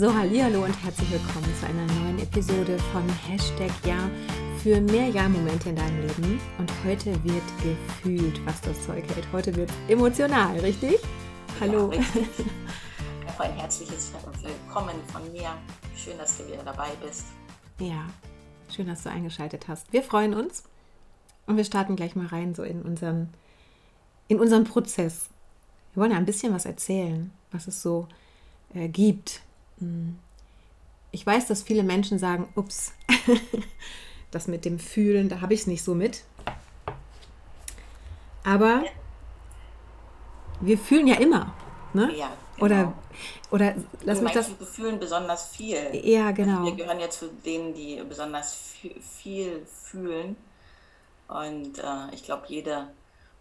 So, hallo und herzlich willkommen zu einer neuen Episode von Hashtag Ja für mehr Ja-Momente in deinem Leben. Und heute wird gefühlt, was das Zeug hält. Heute wird emotional, richtig? Hallo. Ja, richtig. ein herzliches Willkommen von mir. Schön, dass du wieder dabei bist. Ja, schön, dass du eingeschaltet hast. Wir freuen uns und wir starten gleich mal rein so in unseren, in unseren Prozess. Wir wollen ja ein bisschen was erzählen, was es so äh, gibt. Hm. Ich weiß, dass viele Menschen sagen, ups, das mit dem Fühlen, da habe ich es nicht so mit. Aber wir fühlen ja immer. Ne? Ja, genau. Oder, oder lass mich das. Wir fühlen besonders viel. Ja, genau. Also wir gehören ja zu denen, die besonders viel fühlen. Und äh, ich glaube, jeder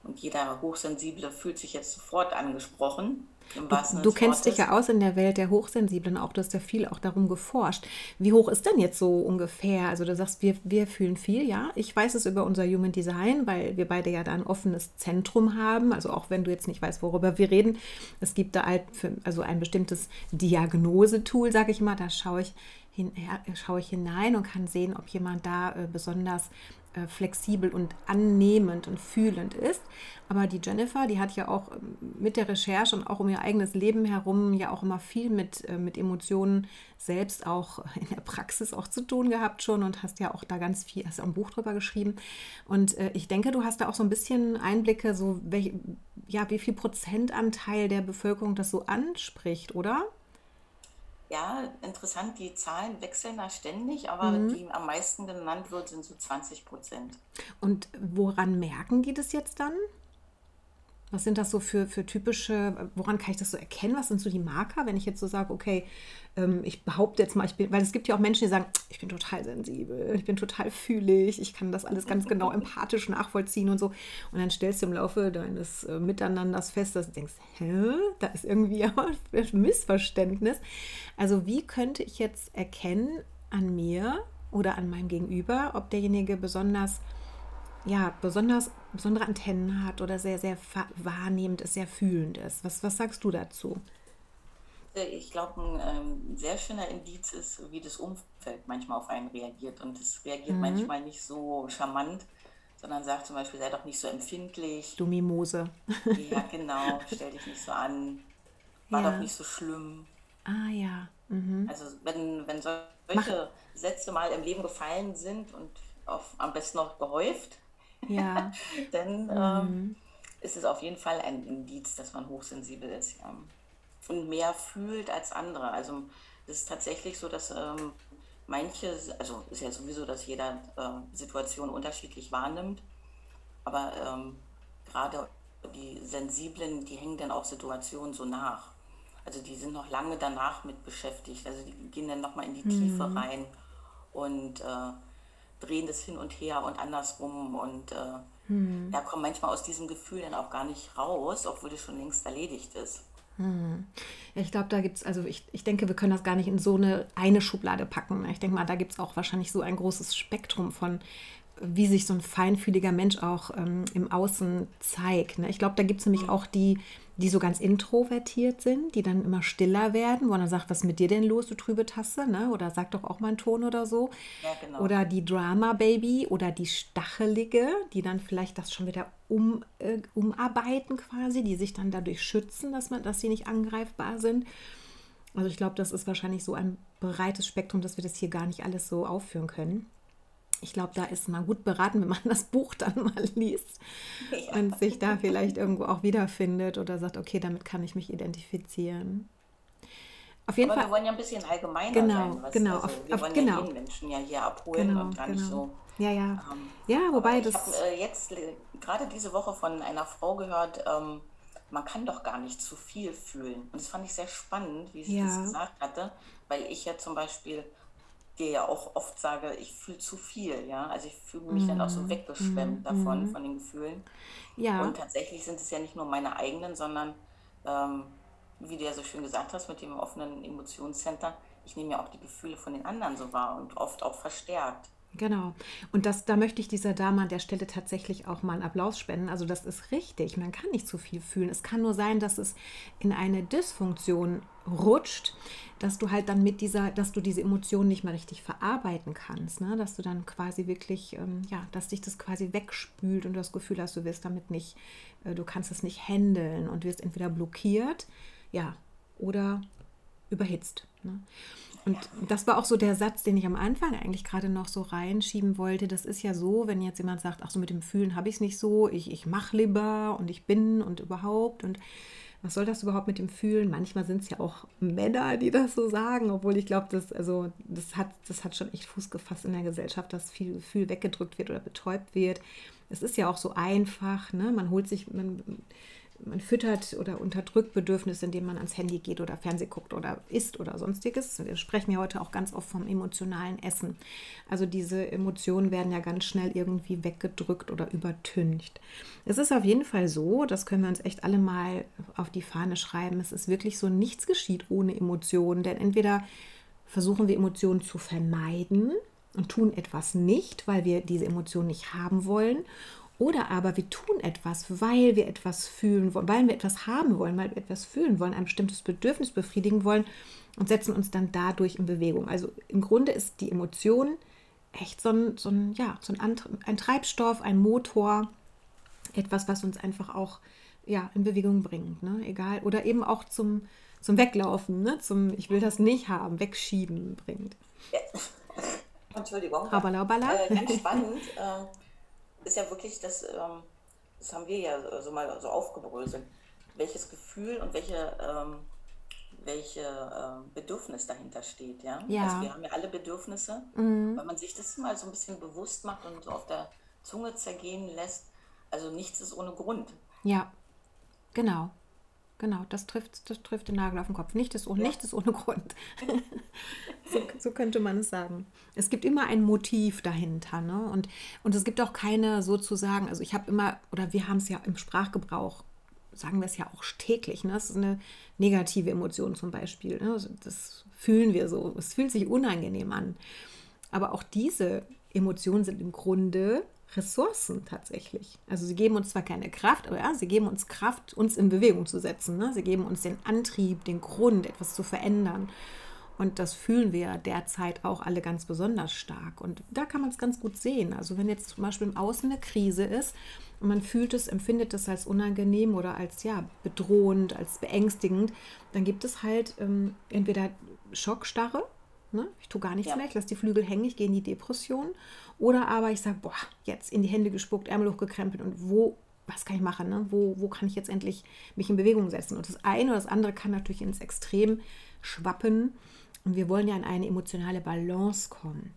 und jeder Hochsensible fühlt sich jetzt sofort angesprochen. Du, du kennst dich ja aus in der Welt der Hochsensiblen auch, du hast ja viel auch darum geforscht. Wie hoch ist denn jetzt so ungefähr? Also du sagst, wir, wir fühlen viel, ja. Ich weiß es über unser Human Design, weil wir beide ja da ein offenes Zentrum haben. Also auch wenn du jetzt nicht weißt, worüber wir reden, es gibt da halt für, also ein bestimmtes Diagnosetool, sage ich mal, da schaue ich, hin, schaue ich hinein und kann sehen, ob jemand da äh, besonders äh, flexibel und annehmend und fühlend ist. Aber die Jennifer, die hat ja auch ähm, mit der Recherche und auch um ihr eigenes Leben herum ja auch immer viel mit, äh, mit Emotionen selbst auch in der Praxis auch zu tun gehabt schon und hast ja auch da ganz viel, hast auch ein Buch drüber geschrieben. Und äh, ich denke, du hast da auch so ein bisschen Einblicke, so welch, ja, wie viel Prozentanteil der Bevölkerung das so anspricht, oder? Ja, interessant, die Zahlen wechseln da ständig, aber Mhm. die am meisten genannt wird, sind so 20 Prozent. Und woran merken die das jetzt dann? Was sind das so für, für typische, woran kann ich das so erkennen? Was sind so die Marker, wenn ich jetzt so sage, okay, ähm, ich behaupte jetzt mal, ich bin, weil es gibt ja auch Menschen, die sagen, ich bin total sensibel, ich bin total fühlig, ich kann das alles ganz genau empathisch nachvollziehen und so. Und dann stellst du im Laufe deines äh, Miteinanders fest, dass du denkst, hä, da ist irgendwie ein Missverständnis. Also wie könnte ich jetzt erkennen an mir oder an meinem Gegenüber, ob derjenige besonders ja, besonders, besondere Antennen hat oder sehr, sehr wahrnehmend ist, sehr fühlend ist. Was, was sagst du dazu? Äh, ich glaube, ein ähm, sehr schöner Indiz ist, wie das Umfeld manchmal auf einen reagiert. Und es reagiert mhm. manchmal nicht so charmant, sondern sagt zum Beispiel, sei doch nicht so empfindlich. Du Mimose. ja, genau, stell dich nicht so an. War ja. doch nicht so schlimm. Ah ja. Mhm. Also wenn, wenn solche Mach. Sätze mal im Leben gefallen sind und auf, am besten noch gehäuft, ja. dann mhm. ähm, ist es auf jeden Fall ein Indiz, dass man hochsensibel ist. Ja. Und mehr fühlt als andere. Also es ist tatsächlich so, dass ähm, manche, also ist ja sowieso, dass jeder äh, Situation unterschiedlich wahrnimmt, aber ähm, gerade die Sensiblen, die hängen dann auch Situationen so nach. Also die sind noch lange danach mit beschäftigt. Also die gehen dann nochmal in die mhm. Tiefe rein und äh, drehen das hin und her und andersrum und äh, hm. ja, kommen manchmal aus diesem Gefühl dann auch gar nicht raus, obwohl das schon längst erledigt ist. Hm. Ich glaube, da gibt es, also ich, ich denke, wir können das gar nicht in so eine eine Schublade packen. Ich denke mal, da gibt es auch wahrscheinlich so ein großes Spektrum von wie sich so ein feinfühliger Mensch auch ähm, im Außen zeigt. Ne? Ich glaube, da gibt es nämlich auch die, die so ganz introvertiert sind, die dann immer stiller werden, wo man dann sagt, was ist mit dir denn los, du trübe Tasse, ne? Oder sag doch auch mal einen Ton oder so. Ja, genau. Oder die Drama-Baby oder die Stachelige, die dann vielleicht das schon wieder um, äh, umarbeiten quasi, die sich dann dadurch schützen, dass, man, dass sie nicht angreifbar sind. Also ich glaube, das ist wahrscheinlich so ein breites Spektrum, dass wir das hier gar nicht alles so aufführen können ich glaube, da ist man gut beraten, wenn man das Buch dann mal liest ja. und sich da vielleicht irgendwo auch wiederfindet oder sagt, okay, damit kann ich mich identifizieren. Auf jeden Aber Fall. wir wollen ja ein bisschen allgemeiner genau, sein. Was, genau, also, auf, wir auf, wollen genau. ja jeden Menschen ja hier abholen genau, und gar genau. nicht so. Ja, ja. Ähm, ja, wobei das. Ich habe äh, jetzt gerade diese Woche von einer Frau gehört, ähm, man kann doch gar nicht zu viel fühlen. Und das fand ich sehr spannend, wie sie ja. das gesagt hatte, weil ich ja zum Beispiel dir ja auch oft sage, ich fühle zu viel, ja. Also ich fühle mich mm. dann auch so mhm. weggeschwemmt mm. davon, mm. von den Gefühlen. Ja. Und tatsächlich sind es ja nicht nur meine eigenen, sondern ähm, wie du ja so schön gesagt hast, mit dem offenen Emotionscenter, ich nehme ja auch die Gefühle von den anderen so wahr und oft auch verstärkt. Genau. Und das, da möchte ich dieser Dame an der Stelle tatsächlich auch mal einen Applaus spenden. Also das ist richtig. Man kann nicht zu viel fühlen. Es kann nur sein, dass es in eine Dysfunktion rutscht, dass du halt dann mit dieser, dass du diese Emotionen nicht mehr richtig verarbeiten kannst. Ne? Dass du dann quasi wirklich, ähm, ja, dass dich das quasi wegspült und das Gefühl hast, du wirst damit nicht, äh, du kannst es nicht handeln und wirst entweder blockiert, ja, oder überhitzt. Ne? Und das war auch so der Satz, den ich am Anfang eigentlich gerade noch so reinschieben wollte. Das ist ja so, wenn jetzt jemand sagt, ach so mit dem Fühlen habe ich es nicht so, ich, ich mache lieber und ich bin und überhaupt und was soll das überhaupt mit dem Fühlen? Manchmal sind es ja auch Männer, die das so sagen, obwohl ich glaube, das, also, das, hat, das hat schon echt Fuß gefasst in der Gesellschaft, dass viel Gefühl weggedrückt wird oder betäubt wird. Es ist ja auch so einfach, ne? man holt sich, man, man füttert oder unterdrückt Bedürfnisse, indem man ans Handy geht oder Fernseh guckt oder isst oder sonstiges. Wir sprechen ja heute auch ganz oft vom emotionalen Essen. Also diese Emotionen werden ja ganz schnell irgendwie weggedrückt oder übertüncht. Es ist auf jeden Fall so, das können wir uns echt alle mal auf die Fahne schreiben. Es ist wirklich so, nichts geschieht ohne Emotionen, denn entweder versuchen wir Emotionen zu vermeiden und tun etwas nicht, weil wir diese Emotionen nicht haben wollen oder aber wir tun etwas, weil wir etwas fühlen wollen, weil wir etwas haben wollen, weil wir etwas fühlen wollen, ein bestimmtes Bedürfnis befriedigen wollen und setzen uns dann dadurch in Bewegung. Also im Grunde ist die Emotion echt so ein, so ein, ja, so ein, ein Treibstoff, ein Motor, etwas, was uns einfach auch ja, in Bewegung bringt. Ne? Egal. Oder eben auch zum, zum Weglaufen, ne? zum Ich will das nicht haben, wegschieben bringt. Ja. Entschuldigung. Äh, ganz spannend. Äh, ist ja wirklich, das, ähm, das haben wir ja so mal so aufgebröselt, welches Gefühl und welche, ähm, welche ähm, Bedürfnis dahinter steht. Ja? ja? Also wir haben ja alle Bedürfnisse, mhm. wenn man sich das mal so ein bisschen bewusst macht und so auf der Zunge zergehen lässt. Also nichts ist ohne Grund. Ja, genau. Genau, das trifft, das trifft den Nagel auf den Kopf. Nicht ist, ohne, ja. nicht ist ohne Grund. so, so, könnte man es sagen. Es gibt immer ein Motiv dahinter. Ne? Und, und es gibt auch keine sozusagen, also ich habe immer, oder wir haben es ja im Sprachgebrauch, sagen wir es ja auch täglich. Ne? Das ist eine negative Emotion zum Beispiel. Ne? Das fühlen wir so. Es fühlt sich unangenehm an. Aber auch diese Emotionen sind im Grunde Ressourcen tatsächlich. Also sie geben uns zwar keine Kraft, aber ja, sie geben uns Kraft, uns in Bewegung zu setzen. Ne? Sie geben uns den Antrieb, den Grund, etwas zu verändern. Und das fühlen wir derzeit auch alle ganz besonders stark. Und da kann man es ganz gut sehen. Also wenn jetzt zum Beispiel im Außen eine Krise ist und man fühlt es, empfindet es als unangenehm oder als ja bedrohend, als beängstigend, dann gibt es halt ähm, entweder Schockstarre, Ne? Ich tue gar nichts ja. mehr, ich lasse die Flügel hängen, ich gehe in die Depression. Oder aber ich sage, boah, jetzt in die Hände gespuckt, Ärmel hochgekrempelt und wo, was kann ich machen? Ne? Wo, wo kann ich jetzt endlich mich in Bewegung setzen? Und das eine oder das andere kann natürlich ins Extrem schwappen. Und wir wollen ja in eine emotionale Balance kommen.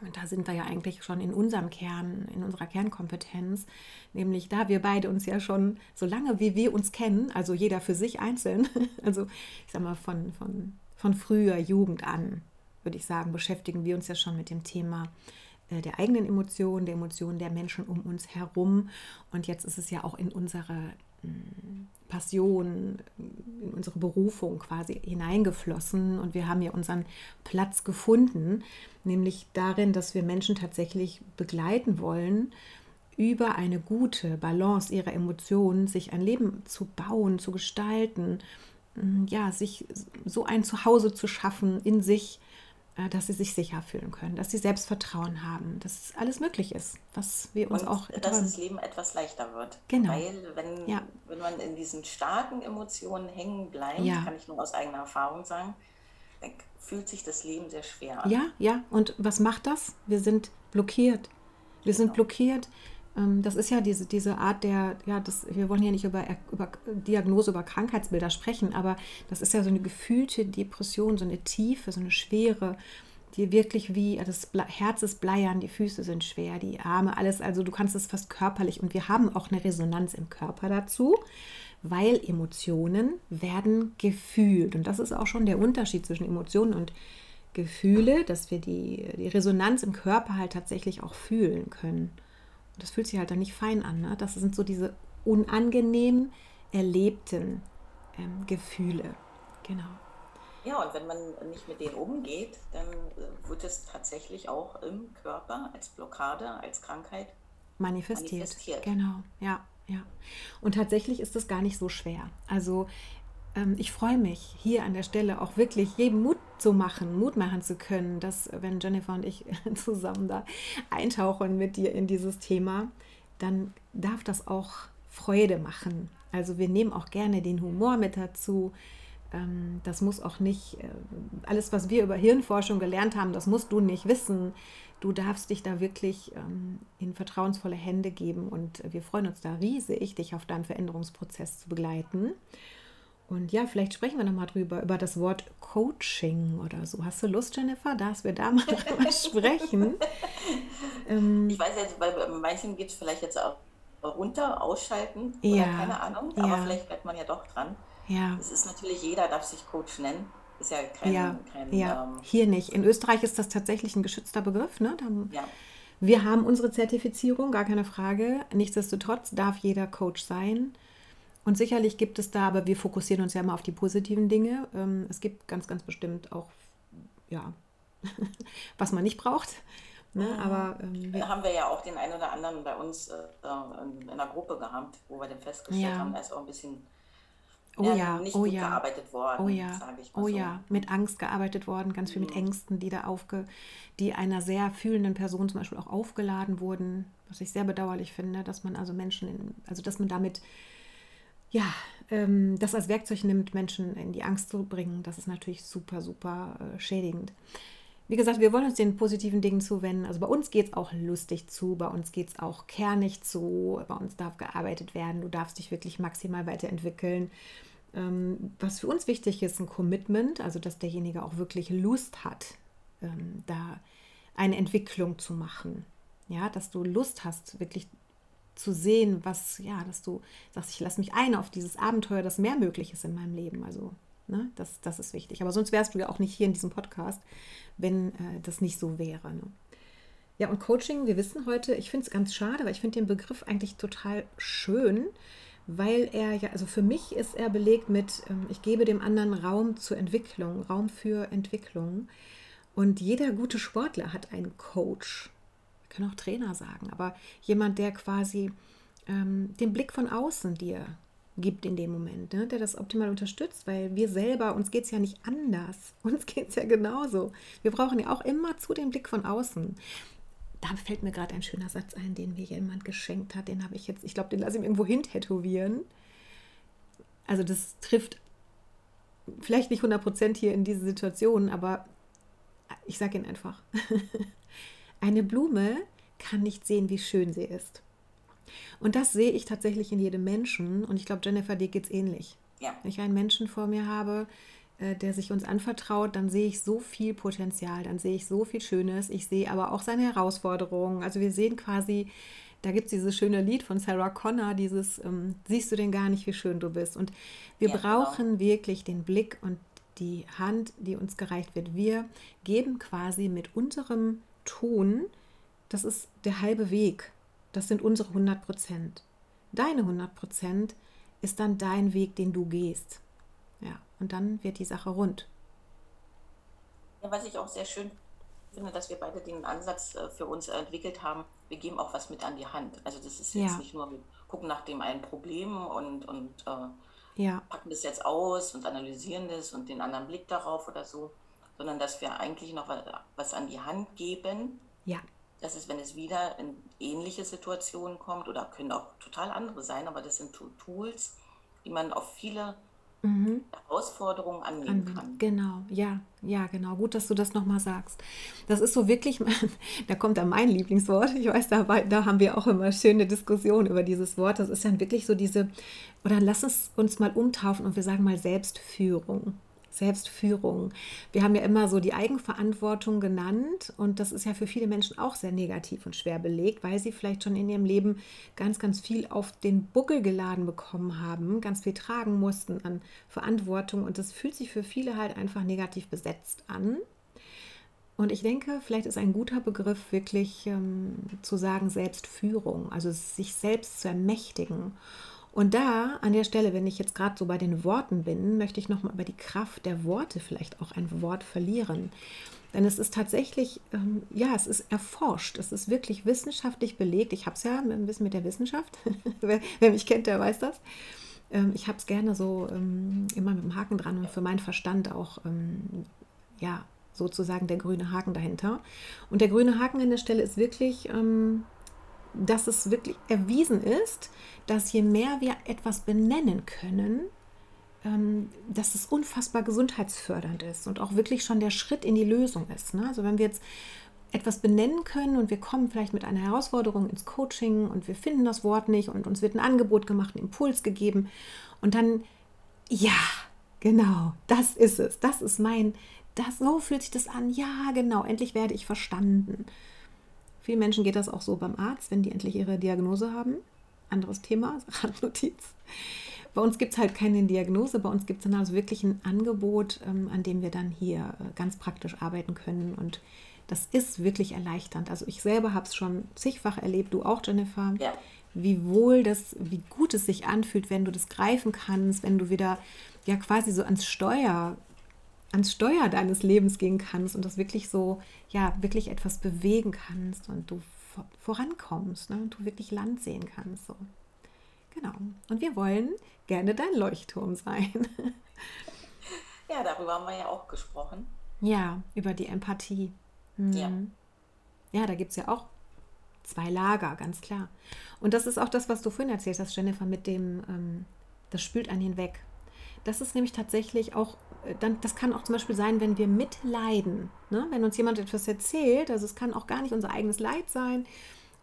Und da sind wir ja eigentlich schon in unserem Kern, in unserer Kernkompetenz, nämlich da wir beide uns ja schon, so lange wie wir uns kennen, also jeder für sich einzeln, also ich sag mal von, von, von früher Jugend an, würde ich sagen, beschäftigen wir uns ja schon mit dem Thema äh, der eigenen Emotionen, der Emotionen der Menschen um uns herum. Und jetzt ist es ja auch in unsere mm, Passion, in unsere Berufung quasi hineingeflossen und wir haben ja unseren Platz gefunden, nämlich darin, dass wir Menschen tatsächlich begleiten wollen, über eine gute Balance ihrer Emotionen sich ein Leben zu bauen, zu gestalten, ja, sich so ein Zuhause zu schaffen in sich, äh, dass sie sich sicher fühlen können, dass sie Selbstvertrauen haben, dass alles möglich ist, was wir uns und auch dass träumen. das Leben etwas leichter wird. Genau. Weil wenn, ja. wenn man in diesen starken Emotionen hängen bleibt, ja. kann ich nur aus eigener Erfahrung sagen, dann fühlt sich das Leben sehr schwer an. Ja, ja. Und was macht das? Wir sind blockiert. Wir sind genau. blockiert ähm, das ist ja diese, diese Art der, ja, das, wir wollen ja nicht über, über Diagnose, über Krankheitsbilder sprechen, aber das ist ja so eine gefühlte Depression, so eine Tiefe, so eine Schwere, die wirklich wie, das Herz ist bleiern, die Füße sind schwer, die Arme, alles, also du kannst es fast körperlich und wir haben auch eine Resonanz im Körper dazu, weil Emotionen werden gefühlt. Und das ist auch schon der Unterschied zwischen Emotionen und Gefühle, dass wir die, die Resonanz im Körper halt tatsächlich auch fühlen können das fühlt sich halt dann nicht fein an. Ne? Das sind so diese unangenehm erlebten ähm, Gefühle. Genau. Ja, und wenn man nicht mit denen umgeht, dann äh, wird es tatsächlich auch im Körper als Blockade, als Krankheit manifestiert. manifestiert. Genau, ja, ja. Und tatsächlich ist das gar nicht so schwer. Also ich freue mich hier an der Stelle auch wirklich jedem Mut zu machen, Mut machen zu können, dass wenn Jennifer und ich zusammen da eintauchen mit dir in dieses Thema, dann darf das auch Freude machen. Also wir nehmen auch gerne den Humor mit dazu. Ähm, das muss auch nicht, äh, alles, was wir über Hirnforschung gelernt haben, das musst du nicht wissen. Du darfst dich da wirklich ähm, in vertrauensvolle Hände geben und wir freuen uns da riesig, dich auf deinem Veränderungsprozess zu begleiten. Und ja, vielleicht sprechen wir nochmal drüber, über das Wort Coaching oder so. Hast du Lust, Jennifer, dass wir da mal drüber sprechen? ähm, ich weiß jetzt, bei manchen geht es vielleicht jetzt auch runter, ausschalten oder ja, keine Ahnung, aber ja. vielleicht bleibt man ja doch dran. Ja. Es ist natürlich, jeder darf sich Coach nennen. Ist ja kein. Ja, kein, ja. Ähm, hier nicht. In Österreich ist das tatsächlich ein geschützter Begriff. Ne? Da, ja. Wir haben unsere Zertifizierung, gar keine Frage. Nichtsdestotrotz darf jeder Coach sein. Und sicherlich gibt es da, aber wir fokussieren uns ja immer auf die positiven Dinge. Ähm, es gibt ganz, ganz bestimmt auch, ja, was man nicht braucht. Ne? Mhm. Aber ähm, wir haben wir ja auch den einen oder anderen bei uns äh, in einer Gruppe gehabt, wo wir dann festgestellt ja. haben, da ist auch ein bisschen oh ja, ja, nicht oh gut ja. gearbeitet worden, oh ja, oh so. ja, mit Angst gearbeitet worden, ganz viel mhm. mit Ängsten, die da aufge, die einer sehr fühlenden Person zum Beispiel auch aufgeladen wurden, was ich sehr bedauerlich finde, dass man also Menschen, in, also dass man damit ja, ähm, das als Werkzeug nimmt, Menschen in die Angst zu bringen, das ist natürlich super, super äh, schädigend. Wie gesagt, wir wollen uns den positiven Dingen zuwenden. Also bei uns geht es auch lustig zu, bei uns geht es auch kernig zu, bei uns darf gearbeitet werden, du darfst dich wirklich maximal weiterentwickeln. Ähm, was für uns wichtig ist, ein Commitment, also dass derjenige auch wirklich Lust hat, ähm, da eine Entwicklung zu machen. Ja, dass du Lust hast, wirklich zu sehen, was, ja, dass du sagst, ich lasse mich ein auf dieses Abenteuer, dass mehr möglich ist in meinem Leben. Also, ne, das, das ist wichtig. Aber sonst wärst du ja auch nicht hier in diesem Podcast, wenn äh, das nicht so wäre. Ne? Ja, und Coaching, wir wissen heute, ich finde es ganz schade, weil ich finde den Begriff eigentlich total schön, weil er ja, also für mich ist er belegt mit, ähm, ich gebe dem anderen Raum zur Entwicklung, Raum für Entwicklung. Und jeder gute Sportler hat einen Coach können auch Trainer sagen, aber jemand, der quasi ähm, den Blick von außen dir gibt in dem Moment, ne, der das optimal unterstützt, weil wir selber, uns geht es ja nicht anders, uns geht es ja genauso. Wir brauchen ja auch immer zu den Blick von außen. Da fällt mir gerade ein schöner Satz ein, den mir jemand geschenkt hat, den habe ich jetzt, ich glaube, den lasse ich mir irgendwo hin tätowieren. Also das trifft vielleicht nicht 100% hier in diese Situation, aber ich sage ihn einfach. Eine Blume kann nicht sehen, wie schön sie ist. Und das sehe ich tatsächlich in jedem Menschen. Und ich glaube, Jennifer, dir geht es ähnlich. Ja. Wenn ich einen Menschen vor mir habe, äh, der sich uns anvertraut, dann sehe ich so viel Potenzial, dann sehe ich so viel Schönes. Ich sehe aber auch seine Herausforderungen. Also wir sehen quasi, da gibt es dieses schöne Lied von Sarah Connor, dieses ähm, Siehst du denn gar nicht, wie schön du bist. Und wir ja, genau. brauchen genau. wirklich den Blick und die Hand, die uns gereicht wird. Wir geben quasi mit unserem tun, das ist der halbe Weg. Das sind unsere 100 Prozent. Deine 100 Prozent ist dann dein Weg, den du gehst. Ja, und dann wird die Sache rund. Ja, was ich auch sehr schön finde, dass wir beide den Ansatz äh, für uns entwickelt haben, wir geben auch was mit an die Hand. Also das ist jetzt ja. nicht nur, wir gucken nach dem einen Problem und, und äh, ja. packen das jetzt aus und analysieren das und den anderen Blick darauf oder so, sondern dass wir eigentlich noch was an die Hand geben. Ja. Das ist, wenn es wieder in ähnliche Situationen kommt oder können auch total andere sein, aber das sind Tools, die man auf viele mhm. Herausforderungen annehmen kann. Genau, ja, ja, genau. Gut, dass du das nochmal sagst. Das ist so wirklich, da kommt da mein Lieblingswort. Ich weiß, da, da haben wir auch immer schöne Diskussionen über dieses Wort. Das ist dann wirklich so diese, oder lass es uns mal umtaufen und wir sagen mal Selbstführung. Selbstführung. Wir haben ja immer so die Eigenverantwortung genannt und das ist ja für viele Menschen auch sehr negativ und schwer belegt, weil sie vielleicht schon in ihrem Leben ganz, ganz viel auf den Buckel geladen bekommen haben, ganz viel tragen mussten an Verantwortung und das fühlt sich für viele halt einfach negativ besetzt an. Und ich denke, vielleicht ist ein guter Begriff wirklich ähm, zu sagen Selbstführung, also sich selbst zu ermächtigen Und da, an der Stelle, wenn ich jetzt gerade so bei den Worten bin, möchte ich nochmal über die Kraft der Worte vielleicht auch ein Wort verlieren. Denn es ist tatsächlich, ähm, ja, es ist erforscht, es ist wirklich wissenschaftlich belegt. Ich habe es ja ein bisschen mit der Wissenschaft. wer, wer, mich kennt, der weiß das. Ähm, ich habe es gerne so ähm, immer mit dem Haken dran und für meinen Verstand auch, ähm, ja, sozusagen der grüne Haken dahinter. Und der grüne Haken an der Stelle ist wirklich, ähm, dass es wirklich erwiesen ist, dass je mehr wir etwas benennen können, ähm, dass es unfassbar gesundheitsfördernd ist und auch wirklich schon der Schritt in die Lösung ist. Ne? Also wenn wir jetzt etwas benennen können und wir kommen vielleicht mit einer Herausforderung ins Coaching und wir finden das Wort nicht und uns wird ein Angebot gemacht, ein Impuls gegeben und dann, ja, genau, das ist es, das ist mein, das, so fühlt sich das an, ja, genau, endlich werde ich verstanden. Vielen Menschen geht das auch so beim Arzt, wenn die endlich ihre Diagnose haben. Anderes Thema, Randnotiz. Bei uns gibt es halt keine Diagnose, bei uns gibt es dann also wirklich ein Angebot, ähm, an dem wir dann hier äh, ganz praktisch arbeiten können. Und das ist wirklich erleichternd. Also ich selber habe es schon zigfach erlebt, du auch, Jennifer. Ja. Wie wohl das, wie gut es sich anfühlt, wenn du das greifen kannst, wenn du wieder ja quasi so ans Steuer, ans Steuer deines Lebens gehen kannst und das wirklich so, ja, wirklich etwas bewegen kannst und du vorankommst ne, und du wirklich Land sehen kannst. So. Genau. Und wir wollen gerne dein Leuchtturm sein. Ja, darüber haben wir ja auch gesprochen. Ja, über die Empathie. Mhm. Ja. Ja, da gibt es ja auch zwei Lager, ganz klar. Und das ist auch das, was du vorhin erzählt hast, Jennifer, mit dem, ähm, das spült einen hinweg. Das ist nämlich tatsächlich auch, äh, dann, das kann auch zum Beispiel sein, wenn wir mitleiden. Ne? Wenn uns jemand etwas erzählt, also es kann auch gar nicht unser eigenes Leid sein,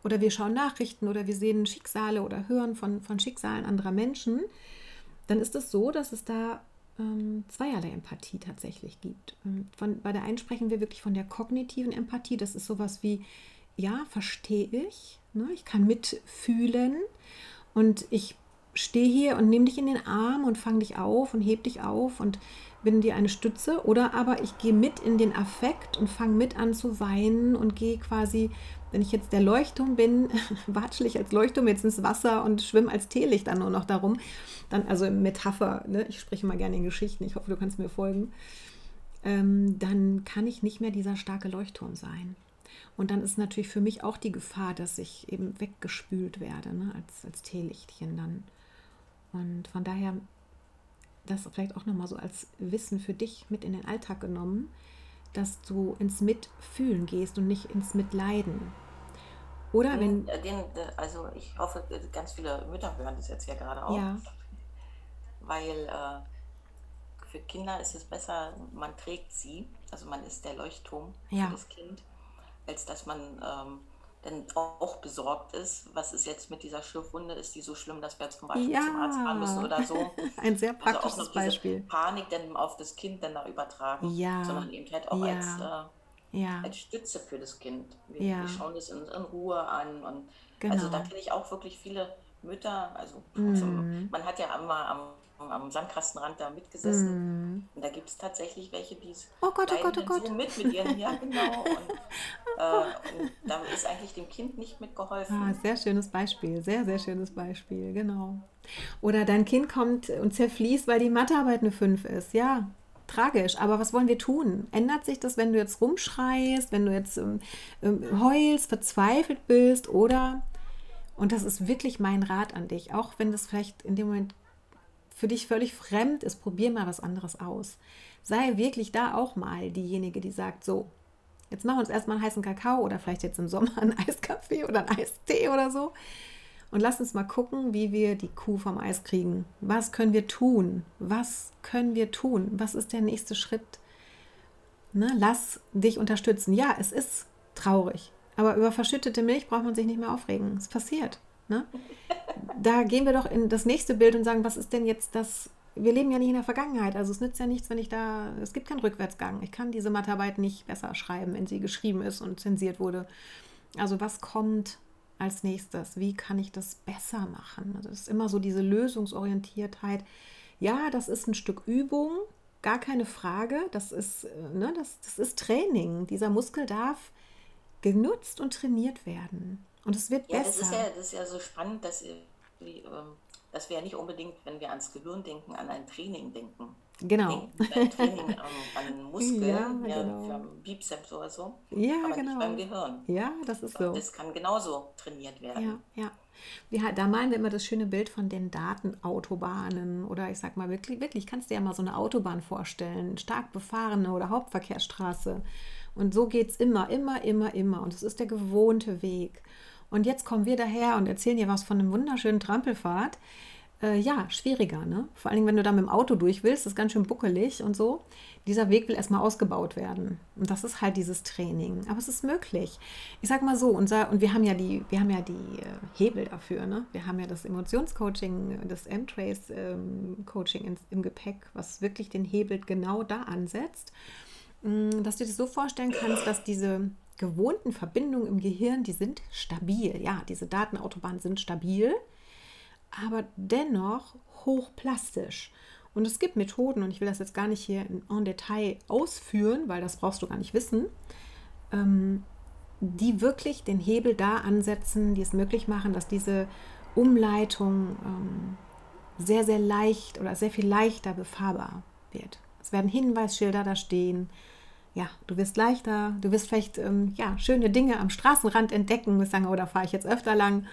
oder wir schauen Nachrichten oder wir sehen Schicksale oder hören von, von Schicksalen anderer Menschen, dann ist es so, dass es da ähm, zweierlei Empathie tatsächlich gibt. Ähm, von, bei der einen sprechen wir wirklich von der kognitiven Empathie. Das ist sowas wie, ja, verstehe ich, ne? ich kann mitfühlen und ich stehe hier und nehme dich in den Arm und fange dich auf und heb dich auf und bin dir eine Stütze. Oder aber ich gehe mit in den Affekt und fange mit an zu weinen und gehe quasi wenn ich jetzt der Leuchtturm bin, watschel ich als Leuchtturm jetzt ins Wasser und schwimme als Teelicht dann nur noch darum. Dann, also Metapher, ne? ich spreche mal gerne in Geschichten, ich hoffe, du kannst mir folgen. Ähm, dann kann ich nicht mehr dieser starke Leuchtturm sein. Und dann ist natürlich für mich auch die Gefahr, dass ich eben weggespült werde, ne? als, als Teelichtchen dann. Und von daher, das vielleicht auch nochmal so als Wissen für dich mit in den Alltag genommen, dass du ins Mitfühlen gehst und nicht ins Mitleiden. Oder wenn. Äh, den, also ich hoffe, äh, ganz viele Mütter hören das jetzt ja gerade auch. Ja. Weil äh, für Kinder ist es besser, man trägt sie, also man ist der Leuchtturm ja. für das Kind, als dass man ähm, dann auch besorgt ist, was ist jetzt mit dieser Schürfwunde, ist die so schlimm, dass wir zum Beispiel ja. zum Arzt fahren müssen oder so. Ein sehr praktisches also auch noch Beispiel. Panik dann auf das Kind dann da übertragen, ja. sondern eben halt auch als äh, ja. als Stütze für das Kind. Wir, ja. wir schauen es in, in, Ruhe an. Und genau. Also da kenne ich auch wirklich viele Mütter. Also, mm. also man hat ja immer am, am Sandkastenrand da mitgesessen. Mm. Und da gibt es tatsächlich welche, die es oh Gott, oh Gott, oh Gott. so mit mit ihren, ja genau. Und, äh, und da ist eigentlich dem Kind nicht mitgeholfen. Ah, sehr schönes Beispiel, sehr, sehr schönes Beispiel, genau. Oder dein Kind kommt und zerfließt, weil die Mathearbeit eine 5 ist. Ja, tragisch. Aber was wollen wir tun? Ändert sich das, wenn du jetzt rumschreist, wenn du jetzt ähm, ähm, heulst, verzweifelt bist oder, und das ist wirklich mein Rat an dich, auch wenn das vielleicht in dem Moment für dich völlig fremd ist, probier mal was anderes aus. Sei wirklich da auch mal diejenige, die sagt, so, jetzt machen wir uns erstmal einen heißen Kakao oder vielleicht jetzt im Sommer einen Eiskaffee oder einen Eistee oder so. Und lass uns mal gucken, wie wir die Kuh vom Eis kriegen. Was können wir tun? Was können wir tun? Was ist der nächste Schritt? Ne, lass dich unterstützen. Ja, es ist traurig. Aber über verschüttete Milch braucht man sich nicht mehr aufregen. Es passiert. Ne? Da gehen wir doch in das nächste Bild und sagen, was ist denn jetzt das? Wir leben ja nicht in der Vergangenheit. Also es nützt ja nichts, wenn ich da, es gibt keinen Rückwärtsgang. Ich kann diese Mathearbeit nicht besser schreiben, wenn sie geschrieben ist und zensiert wurde. Also was kommt als nächstes? Wie kann ich das besser machen? Also das ist immer so diese Lösungsorientiertheit. Ja, das ist ein Stück Übung, gar keine Frage. Das ist, äh, ne, das, das ist Training. Dieser Muskel darf genutzt und trainiert werden. Und es wird ja, besser. Das ist ja, das ist ja so spannend, dass, ähm, dass wir ja nicht unbedingt, wenn wir ans Gehirn denken, an ein Training denken. Genau. Ein Training an, an Muskeln, ja, ja, genau. für Bizeps oder so. Ja, aber genau. nicht beim Gehirn. Ja, das ist so. Das kann genauso trainiert werden. Ja, ja. Wir, da malen wir immer das schöne Bild von den Datenautobahnen oder ich sag mal wirklich, wirklich, kannst dir ja mal so eine Autobahn vorstellen, stark befahrene oder Hauptverkehrsstraße. Und so geht es immer, immer, immer, immer. Und es ist der gewohnte Weg. Und jetzt kommen wir daher und erzählen dir was von einem wunderschönen Trampelfahrt. Äh, ja, schwieriger, ne? Vor allem, wenn du da mit dem Auto durch willst, ist ganz schön buckelig und so. Dieser Weg will erstmal ausgebaut werden. Und das ist halt dieses Training. Aber es ist möglich. Ich sag mal so, unser, und wir haben ja die, wir haben ja die äh, Hebel dafür, ne? Wir haben ja das Emotionscoaching, das M-Trace-Coaching ähm, im Gepäck, was wirklich den Hebel genau da ansetzt. Mm, dass du dir das so vorstellen kannst, dass diese gewohnten Verbindungen im Gehirn, die sind stabil. Ja, diese Datenautobahnen sind stabil, aber dennoch hochplastisch. Und es gibt Methoden, und ich will das jetzt gar nicht hier in, Detail ausführen, weil das brauchst du gar nicht wissen, ähm, die wirklich den Hebel da ansetzen, die es möglich machen, dass diese Umleitung ähm, sehr, sehr leicht oder sehr viel leichter befahrbar wird. Es werden Hinweisschilder da stehen, ja, du wirst leichter, du wirst vielleicht ähm, ja, schöne Dinge am Straßenrand entdecken, wirst sagen, oh, da fahre ich jetzt öfter lang.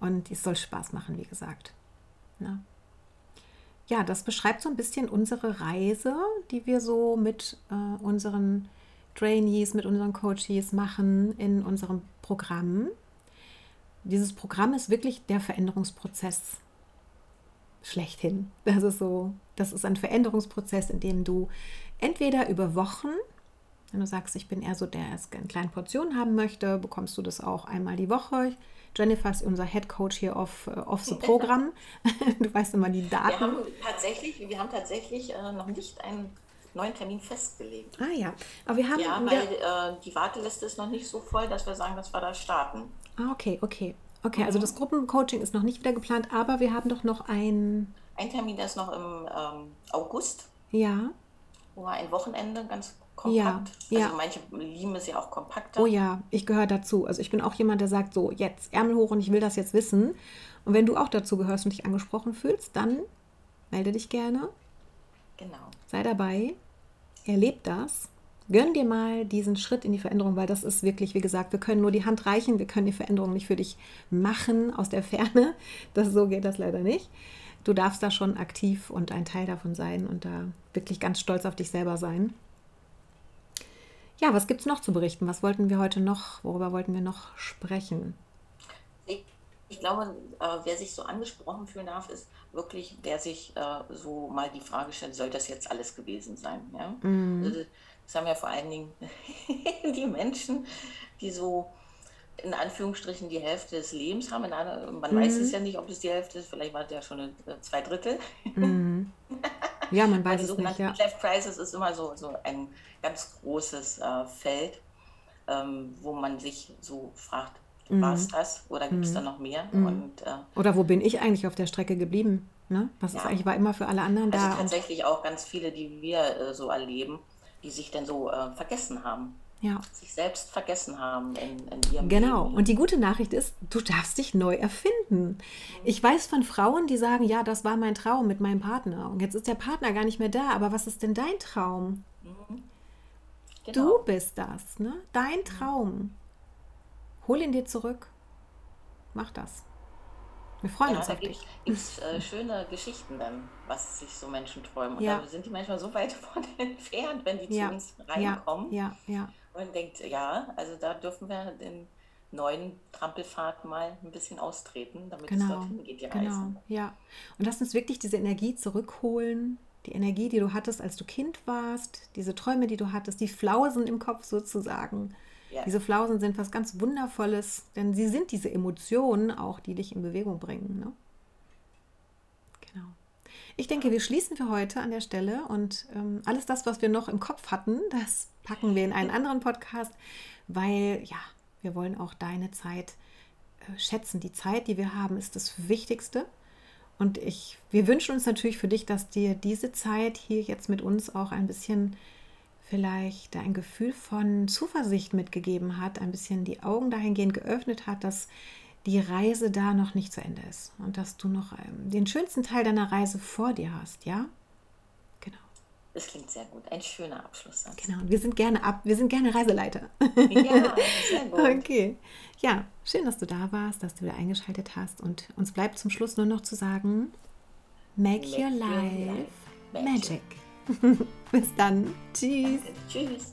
Und es soll Spaß machen, wie gesagt. Na? Ja, das beschreibt so ein bisschen unsere Reise, die wir so mit äh, unseren Trainees, mit unseren Coaches machen in unserem Programm. Dieses Programm ist wirklich der Veränderungsprozess schlechthin. Das ist so, das ist ein Veränderungsprozess, in dem du entweder über Wochen wenn du sagst, ich bin eher so, der es in kleinen Portionen haben möchte, bekommst du das auch einmal die Woche. Jennifer ist unser Head Coach hier auf, äh, auf the Programm. du weißt immer die Daten. Wir haben tatsächlich, wir haben tatsächlich äh, noch nicht einen neuen Termin festgelegt. Ah ja, aber wir haben... Ja, weil äh, die Warteliste ist noch nicht so voll, dass wir sagen, dass wir da starten. Ah, okay, okay. Okay, also mhm. das Gruppencoaching ist noch nicht wieder geplant, aber wir haben doch noch ein... Ein Termin, der ist noch im ähm, August. Ja. Wir ein Wochenende ganz kompakt. Ja, also manche lieben es ja auch kompakter. Oh ja, ich gehöre dazu. Also ich bin auch jemand, der sagt so, jetzt Ärmel hoch und ich will das jetzt wissen. Und wenn du auch dazu gehörst und dich angesprochen fühlst, dann melde dich gerne. Genau. Sei dabei, erleb das. Gönn dir mal diesen Schritt in die Veränderung, weil das ist wirklich, wie gesagt, wir können nur die Hand reichen, wir können die Veränderung nicht für dich machen aus der Ferne. Das, so geht das leider nicht. Du darfst da schon aktiv und ein Teil davon sein und da wirklich ganz stolz auf dich selber sein. Ja, was gibt es noch zu berichten? Was wollten wir heute noch, worüber wollten wir noch sprechen? Ich, ich glaube, äh, wer sich so angesprochen fühlen darf, ist wirklich, der sich äh, so mal die Frage stellt, soll das jetzt alles gewesen sein? Ja? Mhm. Also, das haben ja vor allen Dingen die Menschen, die so in Anführungsstrichen die Hälfte des Lebens haben. Man mhm. weiß es ja nicht, ob es die Hälfte ist, vielleicht war es ja schon äh, zwei Drittel. Mhm. Ja, man weiß es nicht. Ja. Life Crisis ist immer so, so ein ganz großes äh, Feld, ähm, wo man sich so fragt, mhm. war es das oder gibt es mhm. da noch mehr? Mhm. Und, äh, oder wo bin ich eigentlich auf der Strecke geblieben? Ne? Was ja. ist eigentlich war immer für alle anderen also da? tatsächlich auch ganz viele, die wir äh, so erleben, die sich dann so äh, vergessen haben ja. sich selbst vergessen haben in, in ihrem Genau. Leben. Und die gute Nachricht ist, du darfst dich neu erfinden. Mhm. Ich weiß von Frauen, die sagen, ja, das war mein Traum mit meinem Partner. Und jetzt ist der Partner gar nicht mehr da. Aber was ist denn dein Traum? Mhm. Genau. Du bist das, ne? Dein Traum. Hol ihn dir zurück. Mach das. Wir freuen ja, uns auf dich. Gibt es äh, schöne Geschichten dann, was sich so Menschen träumen. Und ja. da sind die manchmal so weit von entfernt, wenn die ja. zu uns reinkommen. Ja, ja, ja. Und denkt, ja, also da dürfen wir den neuen Trampelfahrt mal ein bisschen austreten, damit genau. es dorthin geht, die genau. Reise. Ja, und lass uns wirklich diese Energie zurückholen, die Energie, die du hattest, als du Kind warst, diese Träume, die du hattest, die Flausen im Kopf sozusagen. Ja. Diese Flausen sind was ganz Wundervolles, denn sie sind diese Emotionen auch, die dich in Bewegung bringen. Ne? Ich denke, wir schließen für heute an der Stelle und ähm, alles das, was wir noch im Kopf hatten, das packen wir in einen anderen Podcast, weil ja, wir wollen auch deine Zeit äh, schätzen. Die Zeit, die wir haben, ist das Wichtigste. Und ich, wir wünschen uns natürlich für dich, dass dir diese Zeit hier jetzt mit uns auch ein bisschen vielleicht ein Gefühl von Zuversicht mitgegeben hat, ein bisschen die Augen dahingehend geöffnet hat, dass die Reise da noch nicht zu Ende ist und dass du noch ähm, den schönsten Teil deiner Reise vor dir hast, ja? Genau. Das klingt sehr gut. Ein schöner Abschluss. Genau. Und wir sind gerne ab, wir sind gerne Reiseleiter. Ja, sehr gut. okay. Ja, schön, dass du da warst, dass du wieder eingeschaltet hast und uns bleibt zum Schluss nur noch zu sagen, make, make your life, life magic. magic. Bis dann. Tschüss. Danke. Tschüss.